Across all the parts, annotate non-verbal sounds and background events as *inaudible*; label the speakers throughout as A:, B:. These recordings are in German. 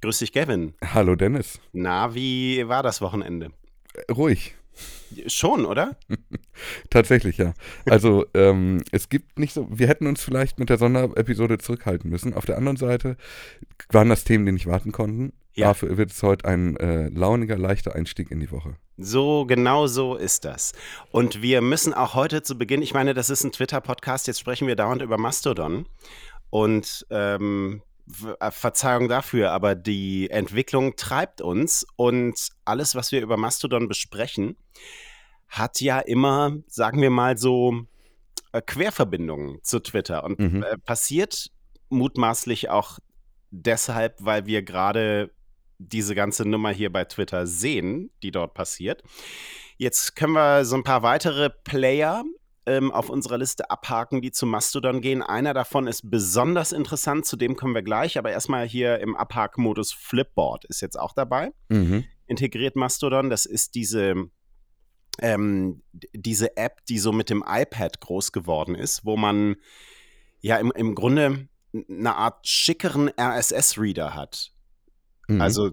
A: Grüß dich, Gavin.
B: Hallo Dennis.
A: Na, wie war das Wochenende?
B: Ruhig.
A: Schon, oder? *laughs*
B: Tatsächlich, ja. Also ähm, es gibt nicht so, wir hätten uns vielleicht mit der Sonderepisode zurückhalten müssen. Auf der anderen Seite waren das Themen, die nicht warten konnten.
A: Ja.
B: Dafür wird es heute ein äh, launiger, leichter Einstieg in die Woche.
A: So, genau so ist das. Und wir müssen auch heute zu Beginn, ich meine, das ist ein Twitter-Podcast, jetzt sprechen wir dauernd über Mastodon. Und ähm, äh, Verzeihung dafür, aber die Entwicklung treibt uns und alles, was wir über Mastodon besprechen, hat ja immer, sagen wir mal so, äh, Querverbindungen zu Twitter und
B: Mhm.
A: äh, passiert mutmaßlich auch deshalb, weil wir gerade diese ganze Nummer hier bei Twitter sehen, die dort passiert. Jetzt können wir so ein paar weitere Player ähm, auf unserer Liste abhaken, die zu Mastodon gehen. Einer davon ist besonders interessant, zu dem kommen wir gleich, aber erstmal hier im Abhakmodus Flipboard ist jetzt auch dabei.
B: Mhm.
A: Integriert Mastodon, das ist diese, ähm, diese App, die so mit dem iPad groß geworden ist, wo man ja im, im Grunde eine Art schickeren RSS-Reader hat.
B: Mhm.
A: Also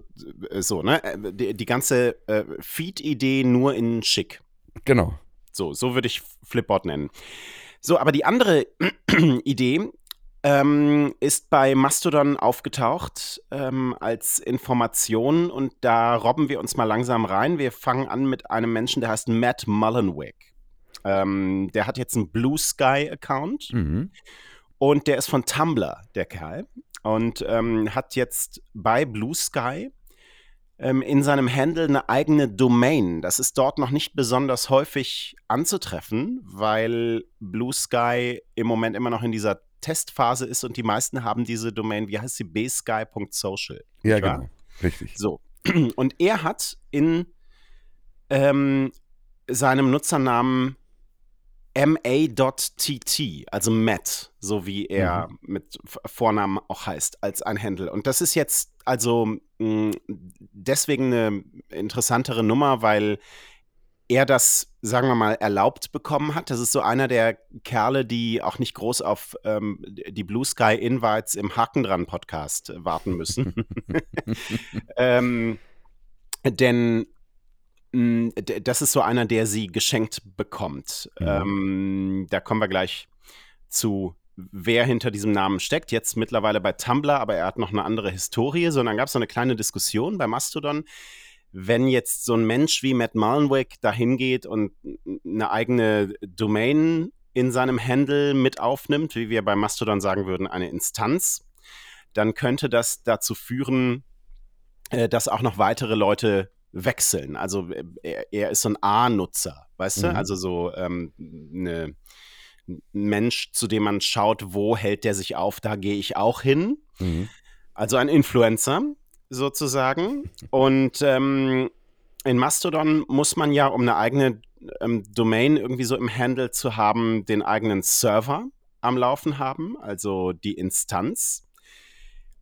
A: äh, so, ne? Äh, Die, die ganze äh, Feed-Idee nur in schick.
B: Genau.
A: So, so würde ich Flipboard nennen. So, aber die andere *clears throat* Idee ähm, ist bei Mastodon aufgetaucht ähm, als Information und da robben wir uns mal langsam rein. Wir fangen an mit einem Menschen, der heißt Matt Mullenweg. Ähm, der hat jetzt einen Blue Sky-Account
B: Mhm.
A: und der ist von Tumblr, der Kerl. Und ähm, hat jetzt bei Blue Sky ähm, in seinem Handle eine eigene Domain. Das ist dort noch nicht besonders häufig anzutreffen, weil Blue Sky im Moment immer noch in dieser Testphase ist und die meisten haben diese Domain, wie heißt sie, bsky.social.
B: Ja,
A: wahr?
B: genau. Richtig.
A: So. Und er hat in ähm, seinem Nutzernamen ma.tt, also Matt, so wie er mit F- Vornamen auch heißt, als ein Handle. Und das ist jetzt also mh, deswegen eine interessantere Nummer, weil er das, sagen wir mal, erlaubt bekommen hat. Das ist so einer der Kerle, die auch nicht groß auf ähm, die Blue Sky Invites im Haken dran Podcast warten müssen. *laughs* *laughs* ähm, denn das ist so einer, der sie geschenkt bekommt.
B: Mhm.
A: Ähm, da kommen wir gleich zu, wer hinter diesem Namen steckt. Jetzt mittlerweile bei Tumblr, aber er hat noch eine andere Historie. So, und dann gab es so eine kleine Diskussion bei Mastodon. Wenn jetzt so ein Mensch wie Matt Mullenweg da hingeht und eine eigene Domain in seinem Handle mit aufnimmt, wie wir bei Mastodon sagen würden, eine Instanz, dann könnte das dazu führen, äh, dass auch noch weitere Leute wechseln. Also äh, er, er ist so ein A-Nutzer, weißt du?
B: Mhm.
A: Also so ähm, eine, ein Mensch, zu dem man schaut, wo hält der sich auf, da gehe ich auch hin.
B: Mhm.
A: Also ein Influencer sozusagen. *laughs* Und ähm, in Mastodon muss man ja, um eine eigene ähm, Domain irgendwie so im Handle zu haben, den eigenen Server am Laufen haben, also die Instanz.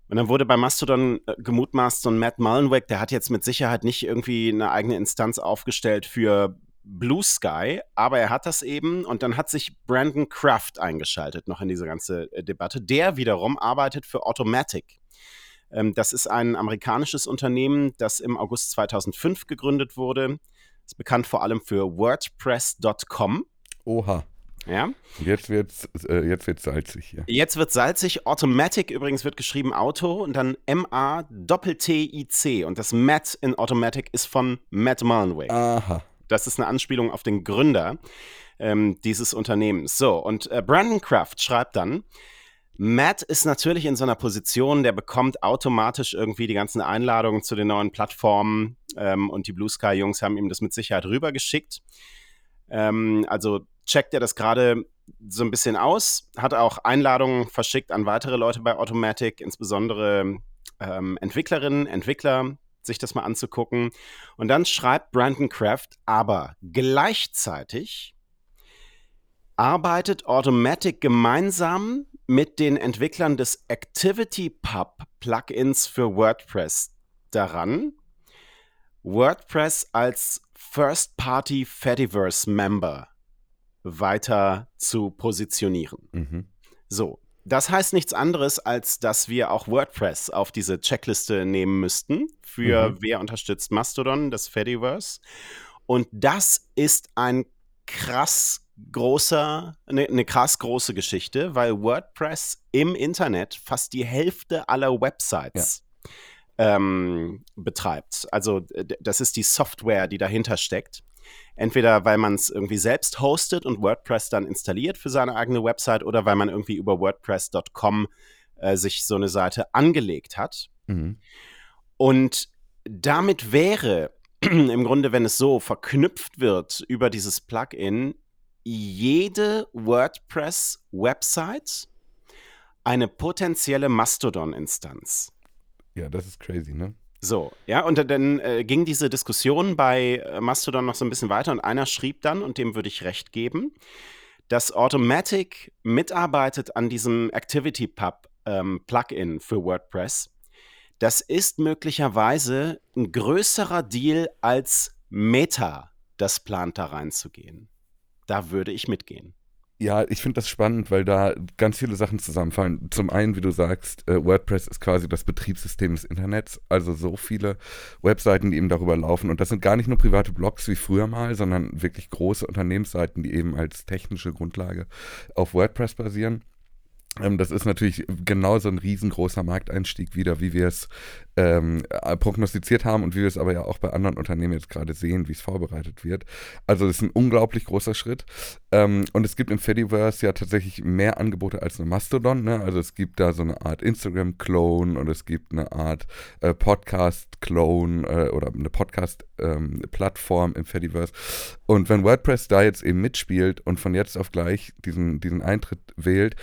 A: Und dann wurde bei Mastodon äh, gemutmaßt, so ein Matt Mullenweg, der hat jetzt mit Sicherheit nicht irgendwie eine eigene Instanz aufgestellt für Blue Sky, aber er hat das eben und dann hat sich Brandon Kraft eingeschaltet noch in diese ganze äh, Debatte. Der wiederum arbeitet für Automatic. Ähm, das ist ein amerikanisches Unternehmen, das im August 2005 gegründet wurde. Ist bekannt vor allem für WordPress.com.
B: Oha.
A: Ja.
B: Jetzt wird's, äh, jetzt wird's salzig hier.
A: Jetzt wird salzig. Automatic übrigens wird geschrieben Auto und dann M-A-T-T-I-C. Und das Matt in Automatic ist von Matt Mullenweg.
B: Aha.
A: Das ist eine Anspielung auf den Gründer ähm, dieses Unternehmens. So, und äh, Brandon Kraft schreibt dann, Matt ist natürlich in so einer Position, der bekommt automatisch irgendwie die ganzen Einladungen zu den neuen Plattformen ähm, und die Blue Sky Jungs haben ihm das mit Sicherheit rübergeschickt. Ähm, also checkt er das gerade so ein bisschen aus, hat auch Einladungen verschickt an weitere Leute bei Automatic, insbesondere ähm, Entwicklerinnen, Entwickler, sich das mal anzugucken. Und dann schreibt Brandon Kraft, aber gleichzeitig arbeitet Automatic gemeinsam mit den Entwicklern des ActivityPub Plugins für WordPress daran, WordPress als First-Party Fediverse Member weiter zu positionieren.
B: Mhm.
A: So, Das heißt nichts anderes, als dass wir auch WordPress auf diese Checkliste nehmen müssten für mhm. wer unterstützt Mastodon, das Fediverse. Und das ist ein krass großer, eine ne krass große Geschichte, weil WordPress im Internet fast die Hälfte aller Websites ja. ähm, betreibt. Also das ist die Software, die dahinter steckt. Entweder weil man es irgendwie selbst hostet und WordPress dann installiert für seine eigene Website oder weil man irgendwie über WordPress.com äh, sich so eine Seite angelegt hat. Mhm. Und damit wäre *clears throat* im Grunde, wenn es so verknüpft wird über dieses Plugin, jede WordPress-Website eine potenzielle Mastodon-Instanz.
B: Ja, das ist crazy, ne?
A: So, ja, und dann äh, ging diese Diskussion bei äh, Mastodon noch so ein bisschen weiter und einer schrieb dann, und dem würde ich recht geben, dass Automatic mitarbeitet an diesem ActivityPub ähm, Plugin für WordPress. Das ist möglicherweise ein größerer Deal als Meta das plant, da reinzugehen. Da würde ich mitgehen.
B: Ja, ich finde das spannend, weil da ganz viele Sachen zusammenfallen. Zum einen, wie du sagst, äh, WordPress ist quasi das Betriebssystem des Internets, also so viele Webseiten, die eben darüber laufen. Und das sind gar nicht nur private Blogs wie früher mal, sondern wirklich große Unternehmensseiten, die eben als technische Grundlage auf WordPress basieren. Ähm, das ist natürlich genauso ein riesengroßer Markteinstieg wieder, wie wir es ähm, äh, prognostiziert haben und wie wir es aber ja auch bei anderen Unternehmen jetzt gerade sehen, wie es vorbereitet wird. Also das ist ein unglaublich großer Schritt. Ähm, und es gibt im Fediverse ja tatsächlich mehr Angebote als eine Mastodon. Ne? Also es gibt da so eine Art Instagram-Clone und es gibt eine Art äh, Podcast-Clone äh, oder eine Podcast-Plattform ähm, im Fediverse. Und wenn WordPress da jetzt eben mitspielt und von jetzt auf gleich diesen, diesen Eintritt wählt,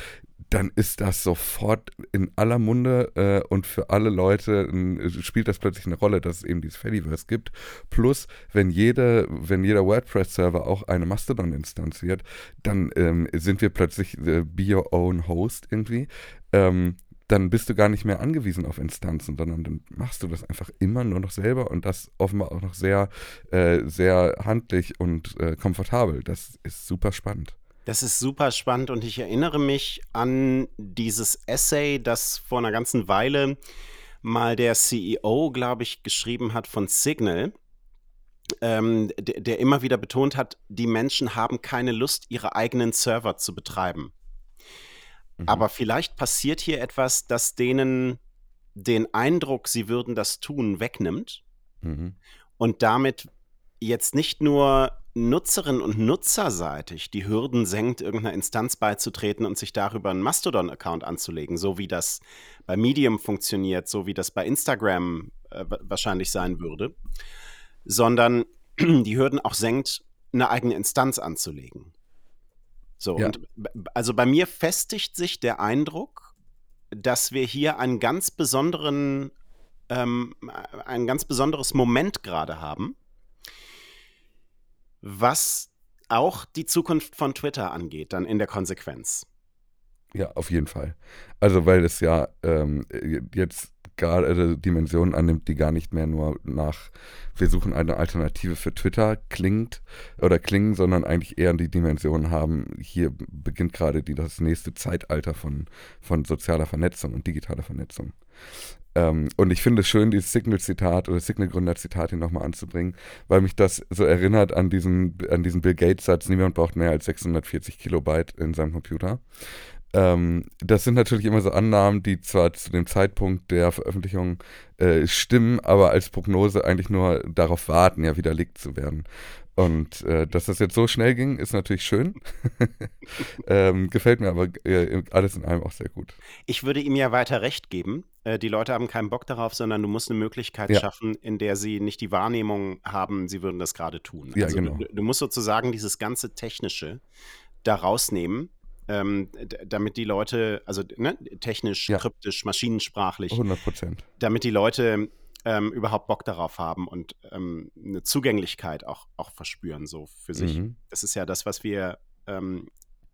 B: dann ist das sofort in aller Munde äh, und für alle Leute äh, spielt das plötzlich eine Rolle, dass es eben dieses Fediverse gibt. Plus, wenn, jede, wenn jeder WordPress-Server auch eine Mastodon instanziert, dann ähm, sind wir plötzlich äh, Be Your Own Host irgendwie. Ähm, dann bist du gar nicht mehr angewiesen auf Instanzen, sondern dann machst du das einfach immer nur noch selber und das offenbar auch noch sehr, äh, sehr handlich und äh, komfortabel. Das ist super spannend.
A: Das ist super spannend und ich erinnere mich an dieses Essay, das vor einer ganzen Weile mal der CEO, glaube ich, geschrieben hat von Signal, ähm, der, der immer wieder betont hat, die Menschen haben keine Lust, ihre eigenen Server zu betreiben. Mhm. Aber vielleicht passiert hier etwas, das denen den Eindruck, sie würden das tun, wegnimmt mhm. und damit jetzt nicht nur Nutzerinnen und Nutzerseitig die Hürden senkt, irgendeiner Instanz beizutreten und sich darüber einen Mastodon-Account anzulegen, so wie das bei Medium funktioniert, so wie das bei Instagram äh, wahrscheinlich sein würde, sondern *clears throat* die Hürden auch senkt, eine eigene Instanz anzulegen. So, ja. und also bei mir festigt sich der Eindruck, dass wir hier einen ganz besonderen, ähm, ein ganz besonderes Moment gerade haben was auch die Zukunft von Twitter angeht, dann in der Konsequenz.
B: Ja, auf jeden Fall. Also, weil es ja ähm, jetzt gerade äh, Dimensionen annimmt, die gar nicht mehr nur nach, wir suchen eine Alternative für Twitter klingt oder klingen, sondern eigentlich eher die Dimensionen haben, hier beginnt gerade das nächste Zeitalter von, von sozialer Vernetzung und digitaler Vernetzung. Ähm, und ich finde es schön, dieses Signal-Zitat oder Signal-Gründer-Zitat hier nochmal anzubringen, weil mich das so erinnert an diesen, an diesen Bill Gates-Satz, niemand braucht mehr als 640 Kilobyte in seinem Computer. Ähm, das sind natürlich immer so Annahmen, die zwar zu dem Zeitpunkt der Veröffentlichung äh, stimmen, aber als Prognose eigentlich nur darauf warten, ja widerlegt zu werden. Und äh, dass das jetzt so schnell ging, ist natürlich schön. *laughs* ähm, gefällt mir aber äh, alles in allem auch sehr gut.
A: Ich würde ihm ja weiter recht geben. Äh, die Leute haben keinen Bock darauf, sondern du musst eine Möglichkeit ja. schaffen, in der sie nicht die Wahrnehmung haben, sie würden das gerade tun.
B: Ja, also genau.
A: du, du musst sozusagen dieses ganze Technische da rausnehmen ähm, damit die Leute, also ne, technisch, ja. kryptisch, maschinensprachlich,
B: 100 Prozent.
A: Damit die Leute ähm, überhaupt Bock darauf haben und ähm, eine Zugänglichkeit auch, auch verspüren, so für sich. Mhm. Das ist ja das, was wir ähm,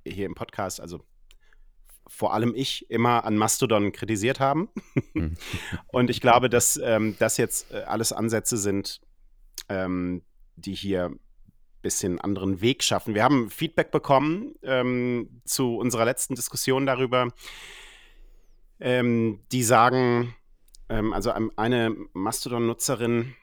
A: hier im Podcast, also vor allem ich, immer an Mastodon kritisiert haben. Mhm. *laughs* und ich glaube, dass ähm, das jetzt äh, alles Ansätze sind, ähm, die hier bisschen anderen Weg schaffen. Wir haben Feedback bekommen ähm, zu unserer letzten Diskussion darüber, ähm, die sagen, ähm, also eine Mastodon-Nutzerin,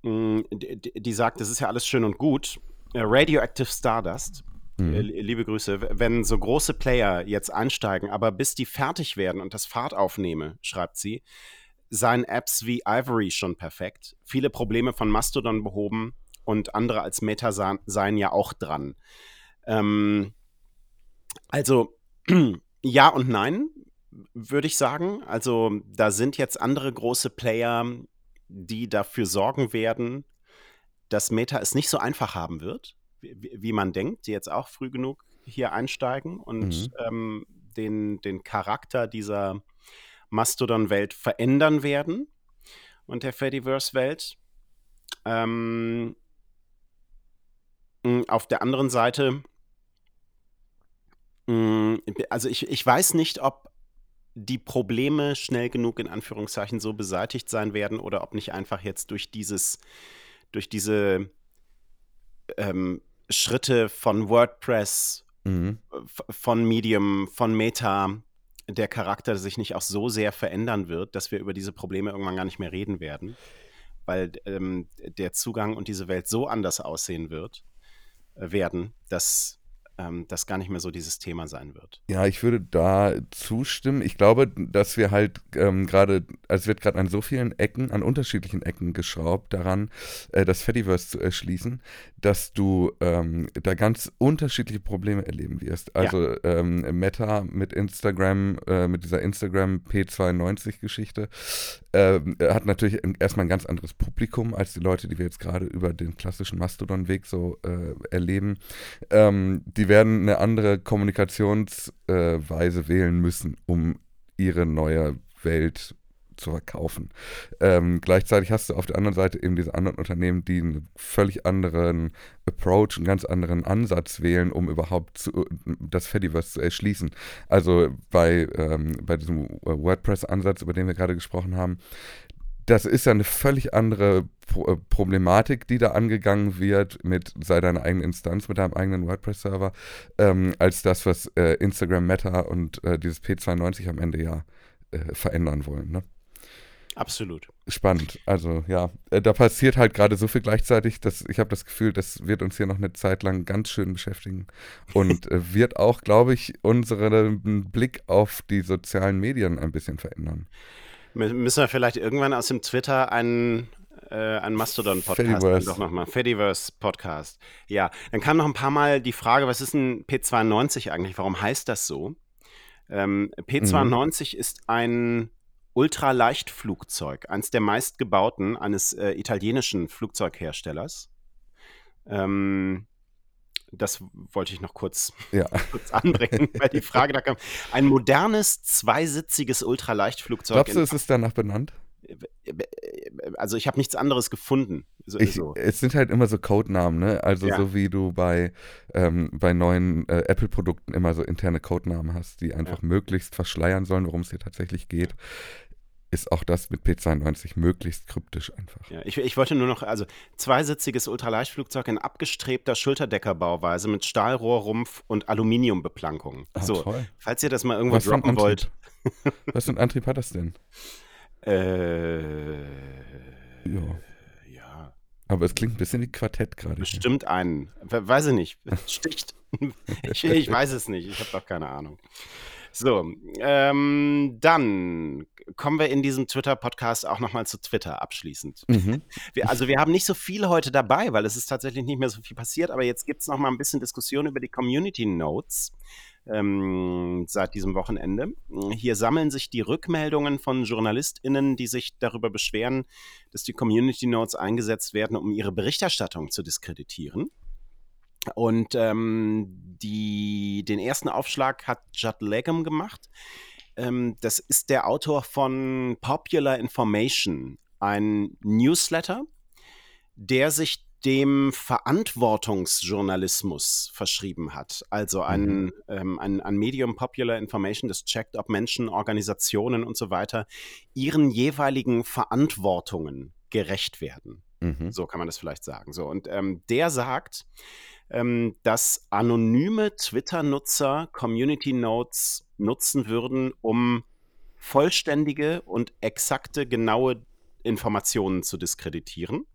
A: mm, die, die, sagt, das ist ja alles schön und gut. Äh, Radioactive Stardust, mhm. äh, liebe Grüße, wenn so große Player jetzt einsteigen, aber bis die fertig werden und das Fahrt aufnehme, schreibt sie, seien Apps wie Ivory schon perfekt. Viele Probleme von Mastodon behoben und andere als Meta seien ja auch dran. Ähm, also *clears throat* ja und nein würde ich sagen. Also da sind jetzt andere große Player, die dafür sorgen werden, dass Meta es nicht so einfach haben wird, wie, wie man denkt, die jetzt auch früh genug hier einsteigen und mhm. ähm, den, den Charakter dieser Mastodon-Welt verändern werden und der Fediverse-Welt. Ähm, auf der anderen Seite, also ich, ich weiß nicht, ob die Probleme schnell genug in Anführungszeichen so beseitigt sein werden oder ob nicht einfach jetzt durch dieses, durch diese ähm, Schritte von WordPress, mhm. von Medium, von Meta, der Charakter sich nicht auch so sehr verändern wird, dass wir über diese Probleme irgendwann gar nicht mehr reden werden, weil ähm, der Zugang und diese Welt so anders aussehen wird, werden, dass ähm, das gar nicht mehr so dieses Thema sein wird.
B: Ja, ich würde da zustimmen. Ich glaube, dass wir halt ähm, gerade, also es wird gerade an so vielen Ecken, an unterschiedlichen Ecken geschraubt daran, äh, das Fediverse zu erschließen, dass du ähm, da ganz unterschiedliche Probleme erleben wirst. Also ja. ähm, Meta mit Instagram, äh, mit dieser Instagram P92-Geschichte, äh, hat natürlich erstmal ein ganz anderes Publikum als die Leute, die wir jetzt gerade über den klassischen Mastodon-Weg so äh, erleben. Ähm, die werden eine andere Kommunikationsweise äh, wählen müssen, um ihre neue Welt zu verkaufen. Ähm, gleichzeitig hast du auf der anderen Seite eben diese anderen Unternehmen, die einen völlig anderen Approach, einen ganz anderen Ansatz wählen, um überhaupt zu, das Fediverse zu erschließen. Also bei, ähm, bei diesem WordPress-Ansatz, über den wir gerade gesprochen haben, das ist ja eine völlig andere äh, Problematik, die da angegangen wird mit sei deine eigene Instanz, mit deinem eigenen WordPress-Server, ähm, als das, was äh, Instagram Meta und äh, dieses P92 am Ende ja äh, verändern wollen. Ne?
A: Absolut.
B: Spannend. Also ja, äh, da passiert halt gerade so viel gleichzeitig, dass ich habe das Gefühl, das wird uns hier noch eine Zeit lang ganz schön beschäftigen und äh, wird auch, glaube ich, unseren Blick auf die sozialen Medien ein bisschen verändern.
A: Müssen wir vielleicht irgendwann aus dem Twitter einen, äh, einen Mastodon-Podcast doch nochmal. Fediverse-Podcast. Ja, dann kam noch ein paar Mal die Frage, was ist ein P92 eigentlich? Warum heißt das so? Ähm, P92 mhm. ist ein Ultraleichtflugzeug, eines der meistgebauten eines äh, italienischen Flugzeugherstellers. Ähm, das wollte ich noch kurz, ja. *laughs* kurz anbringen, weil die Frage da kam. Ein modernes, zweisitziges Ultraleichtflugzeug.
B: Glaubst du, es ist danach benannt?
A: Also ich habe nichts anderes gefunden.
B: So, ich, so. Es sind halt immer so Codenamen, ne? Also ja. so wie du bei, ähm, bei neuen äh, Apple-Produkten immer so interne Codenamen hast, die einfach ja. möglichst verschleiern sollen, worum es hier tatsächlich geht ist auch das mit P92 möglichst kryptisch einfach.
A: Ja, ich, ich wollte nur noch, also zweisitziges Ultraleichtflugzeug in abgestrebter Schulterdeckerbauweise mit Stahlrohrrumpf und Aluminiumbeplankung. Ah, so, toll. falls ihr das mal irgendwo Was droppen wollt. *laughs*
B: Was für ein Antrieb hat das denn?
A: Äh,
B: ja. Aber es klingt ein bisschen wie Quartett gerade.
A: Bestimmt einen. Weiß ich nicht. Sticht. *laughs* ich, ich weiß es nicht. Ich habe doch keine Ahnung. So, ähm, dann kommen wir in diesem Twitter-Podcast auch nochmal zu Twitter abschließend. Mhm. Wir, also wir haben nicht so viel heute dabei, weil es ist tatsächlich nicht mehr so viel passiert, aber jetzt gibt es nochmal ein bisschen Diskussion über die Community Notes. Ähm, seit diesem Wochenende. Hier sammeln sich die Rückmeldungen von JournalistInnen, die sich darüber beschweren, dass die Community Notes eingesetzt werden, um ihre Berichterstattung zu diskreditieren. Und ähm, die, den ersten Aufschlag hat Judd Legum gemacht. Ähm, das ist der Autor von Popular Information, ein Newsletter, der sich dem Verantwortungsjournalismus verschrieben hat. Also ein, mhm. ähm, ein, ein Medium Popular Information, das checkt, ob Menschen, Organisationen und so weiter ihren jeweiligen Verantwortungen gerecht werden. Mhm. So kann man das vielleicht sagen. So, und ähm, der sagt, ähm, dass anonyme Twitter-Nutzer Community Notes nutzen würden, um vollständige und exakte, genaue Informationen zu diskreditieren.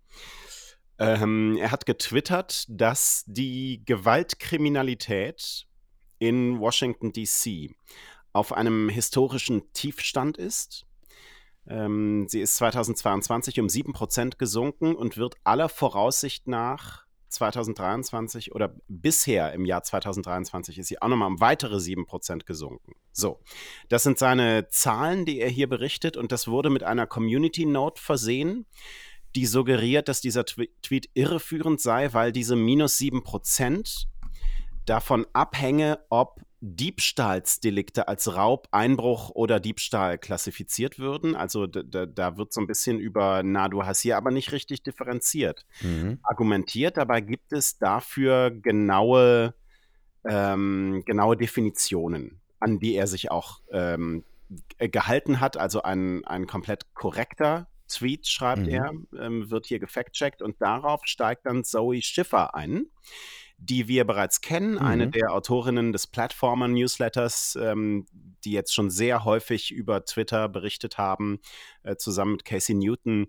A: Ähm, er hat getwittert, dass die Gewaltkriminalität in Washington, DC auf einem historischen Tiefstand ist. Ähm, sie ist 2022 um 7% gesunken und wird aller Voraussicht nach 2023 oder bisher im Jahr 2023 ist sie auch nochmal um weitere 7% gesunken. So, das sind seine Zahlen, die er hier berichtet und das wurde mit einer Community Note versehen, die suggeriert, dass dieser Tweet irreführend sei, weil diese minus 7% davon abhänge, ob Diebstahlsdelikte als Raub, Einbruch oder Diebstahl klassifiziert würden. Also da, da, wird so ein bisschen über, na, du hast hier aber nicht richtig differenziert mhm. argumentiert. Dabei gibt es dafür genaue, ähm, genaue Definitionen, an die er sich auch ähm, gehalten hat. Also ein, ein komplett korrekter Tweet, schreibt mhm. er, ähm, wird hier gefact-checkt und darauf steigt dann Zoe Schiffer ein die wir bereits kennen, mhm. eine der Autorinnen des Platformer-Newsletters, ähm, die jetzt schon sehr häufig über Twitter berichtet haben, äh, zusammen mit Casey Newton,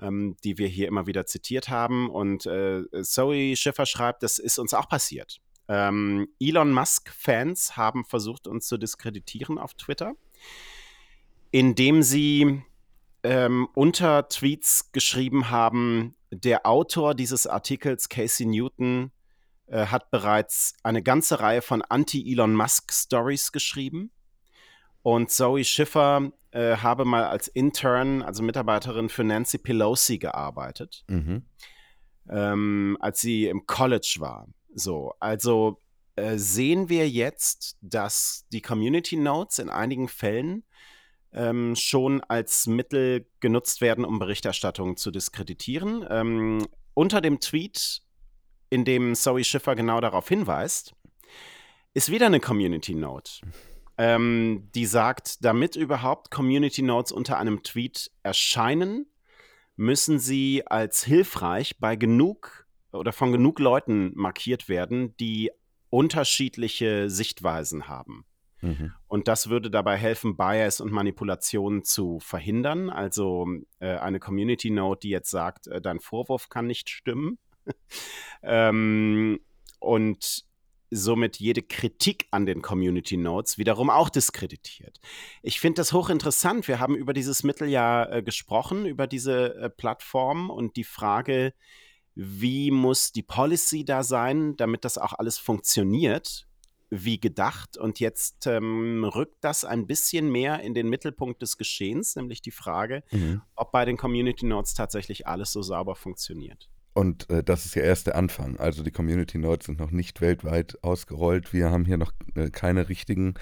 A: ähm, die wir hier immer wieder zitiert haben. Und äh, Zoe Schiffer schreibt, das ist uns auch passiert. Ähm, Elon Musk-Fans haben versucht, uns zu diskreditieren auf Twitter, indem sie ähm, unter Tweets geschrieben haben, der Autor dieses Artikels, Casey Newton, äh, hat bereits eine ganze Reihe von Anti-Elon Musk-Stories geschrieben. Und Zoe Schiffer äh, habe mal als Intern, also Mitarbeiterin für Nancy Pelosi gearbeitet, mhm. ähm, als sie im College war. So, also äh, sehen wir jetzt, dass die Community Notes in einigen Fällen ähm, schon als Mittel genutzt werden, um Berichterstattung zu diskreditieren. Ähm, unter dem Tweet in dem Zoe Schiffer genau darauf hinweist, ist wieder eine Community Note, ähm, die sagt, damit überhaupt Community Notes unter einem Tweet erscheinen, müssen sie als hilfreich bei genug oder von genug Leuten markiert werden, die unterschiedliche Sichtweisen haben. Mhm. Und das würde dabei helfen, Bias und Manipulation zu verhindern. Also äh, eine Community Note, die jetzt sagt, äh, dein Vorwurf kann nicht stimmen, *laughs* ähm, und somit jede Kritik an den Community Notes wiederum auch diskreditiert. Ich finde das hochinteressant. Wir haben über dieses Mittel ja äh, gesprochen, über diese äh, Plattform und die Frage, wie muss die Policy da sein, damit das auch alles funktioniert, wie gedacht. Und jetzt ähm, rückt das ein bisschen mehr in den Mittelpunkt des Geschehens, nämlich die Frage, mhm. ob bei den Community Notes tatsächlich alles so sauber funktioniert.
B: Und äh, das ist ja erst der Anfang. Also die Community Notes sind noch nicht weltweit ausgerollt. Wir haben hier noch äh, keine richtigen,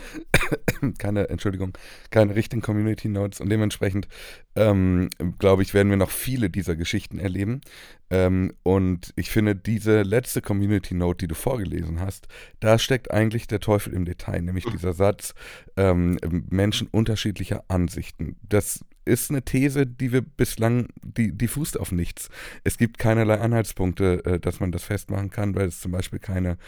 B: *coughs* keine, Entschuldigung, keine richtigen Community Notes. Und dementsprechend, ähm, glaube ich, werden wir noch viele dieser Geschichten erleben. Ähm, und ich finde, diese letzte Community Note, die du vorgelesen hast, da steckt eigentlich der Teufel im Detail, nämlich dieser Satz, ähm, Menschen unterschiedlicher Ansichten. Das ist eine These, die wir bislang, die, die fußt auf nichts. Es gibt keinerlei Anhaltspunkte, äh, dass man das festmachen kann, weil es zum Beispiel keine,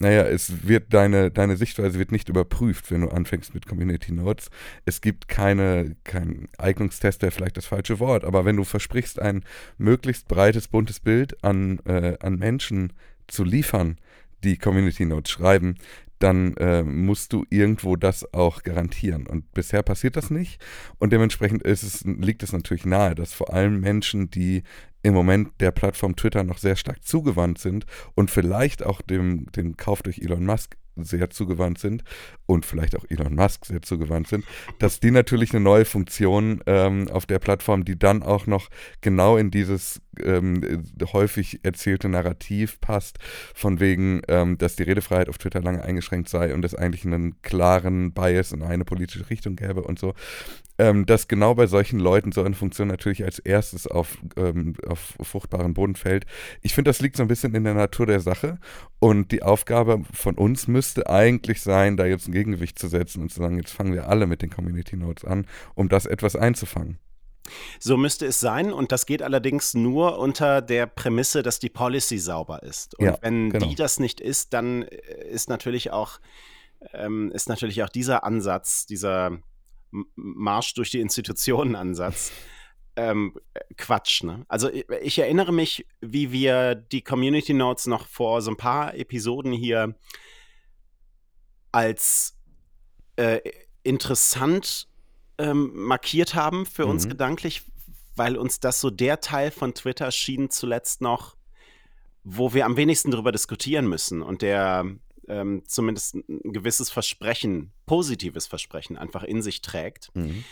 B: naja, es wird deine, deine Sichtweise wird nicht überprüft, wenn du anfängst mit Community Notes. Es gibt keine, kein Eignungstest, wäre vielleicht das falsche Wort, aber wenn du versprichst, ein möglichst breites, buntes Bild an, äh, an Menschen zu liefern, die Community Notes schreiben, dann äh, musst du irgendwo das auch garantieren. Und bisher passiert das nicht. Und dementsprechend es, liegt es natürlich nahe, dass vor allem Menschen, die im Moment der Plattform Twitter noch sehr stark zugewandt sind und vielleicht auch dem, dem Kauf durch Elon Musk sehr zugewandt sind und vielleicht auch Elon Musk sehr zugewandt sind, dass die natürlich eine neue Funktion ähm, auf der Plattform, die dann auch noch genau in dieses ähm, häufig erzählte Narrativ passt, von wegen, ähm, dass die Redefreiheit auf Twitter lange eingeschränkt sei und es eigentlich einen klaren Bias in eine politische Richtung gäbe und so, ähm, dass genau bei solchen Leuten so eine Funktion natürlich als erstes auf, ähm, auf fruchtbaren Boden fällt. Ich finde, das liegt so ein bisschen in der Natur der Sache und die Aufgabe von uns müsste eigentlich sein, da jetzt ein Gegengewicht zu setzen und zu sagen, jetzt fangen wir alle mit den Community Notes an, um das etwas einzufangen.
A: So müsste es sein und das geht allerdings nur unter der Prämisse, dass die Policy sauber ist. Und
B: Ja,
A: wenn
B: genau.
A: die das nicht ist, dann äh, ist natürlich auch, ähm, ist natürlich auch dieser Ansatz, dieser Marsch durch die Institutionen-Ansatz, *laughs* ähm, Quatsch. Ne? Also ich, ich erinnere mich, wie wir die Community Notes noch vor so ein paar Episoden hier als äh, interessant ähm, markiert haben für uns
B: Mhm.
A: gedanklich, weil uns das so der Teil von Twitter schien zuletzt noch, wo wir am wenigsten darüber diskutieren müssen und der ähm, zumindest ein gewisses Versprechen, positives Versprechen einfach in sich trägt.
B: Mhm.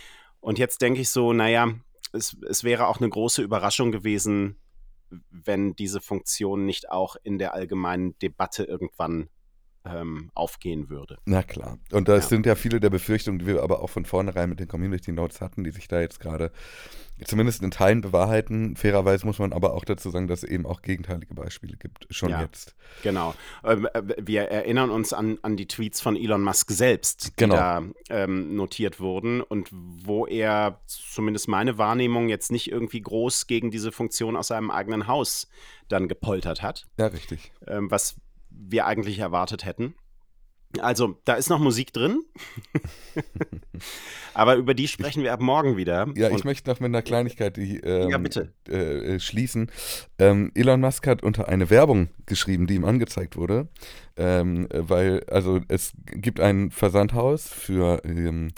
A: Und jetzt denke ich so, naja, es, es wäre auch eine große Überraschung gewesen, wenn diese Funktion nicht auch in der allgemeinen Debatte irgendwann ähm, aufgehen würde.
B: Na klar. Und das
A: Ja.
B: sind ja viele der Befürchtungen, die wir aber auch von vornherein mit den Community Notes hatten, die sich da jetzt gerade zumindest in Teilen bewahrheiten. Fairerweise muss man aber auch dazu sagen, dass es eben auch gegenteilige Beispiele gibt, schon
A: Ja.
B: jetzt.
A: Genau. Ähm, äh, wir erinnern uns an, an die Tweets von Elon Musk selbst, die
B: Genau.
A: da ähm, notiert wurden und wo er zumindest meine Wahrnehmung jetzt nicht irgendwie groß gegen diese Funktion aus seinem eigenen Haus dann gepoltert hat,
B: Ja, richtig.
A: ähm, was wir eigentlich erwartet hätten. Also, da ist noch Musik drin. *laughs* Aber über die sprechen wir ab morgen wieder.
B: Ja, ich möchte noch mit einer Kleinigkeit die, ähm,
A: Ja, bitte.
B: Äh, äh, schließen. Ähm, Elon Musk hat unter eine Werbung geschrieben, die ihm angezeigt wurde, ähm, äh, weil, also es gibt ein Versandhaus für, ähm,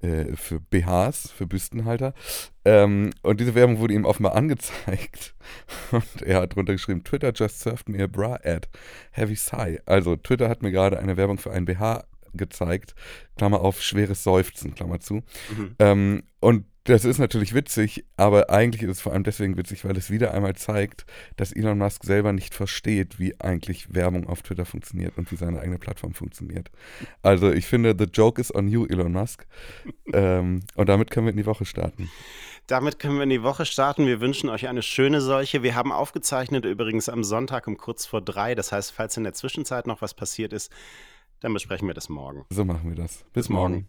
B: äh, für BHs, für Büstenhalter. Ähm, und diese Werbung wurde ihm offenbar angezeigt. *laughs* Und er hat drunter geschrieben, Twitter just served me a bra ad. Heavy sigh. Also Twitter hat mir gerade eine Werbung für ein BH gezeigt. Klammer auf, schweres Seufzen, Klammer zu.
A: Mhm.
B: Ähm, und das ist natürlich witzig, aber eigentlich ist es vor allem deswegen witzig, weil es wieder einmal zeigt, dass Elon Musk selber nicht versteht, wie eigentlich Werbung auf Twitter funktioniert und wie seine eigene Plattform funktioniert. Also ich finde, the joke is on you, Elon Musk. ähm, und damit können wir in die Woche starten.
A: Damit können wir in die Woche starten. Wir wünschen euch eine schöne solche. Wir haben aufgezeichnet übrigens am Sonntag um kurz vor drei. Das heißt, falls in der Zwischenzeit noch was passiert ist, dann besprechen wir das morgen.
B: So machen wir das. Bis,
A: morgen.
B: morgen.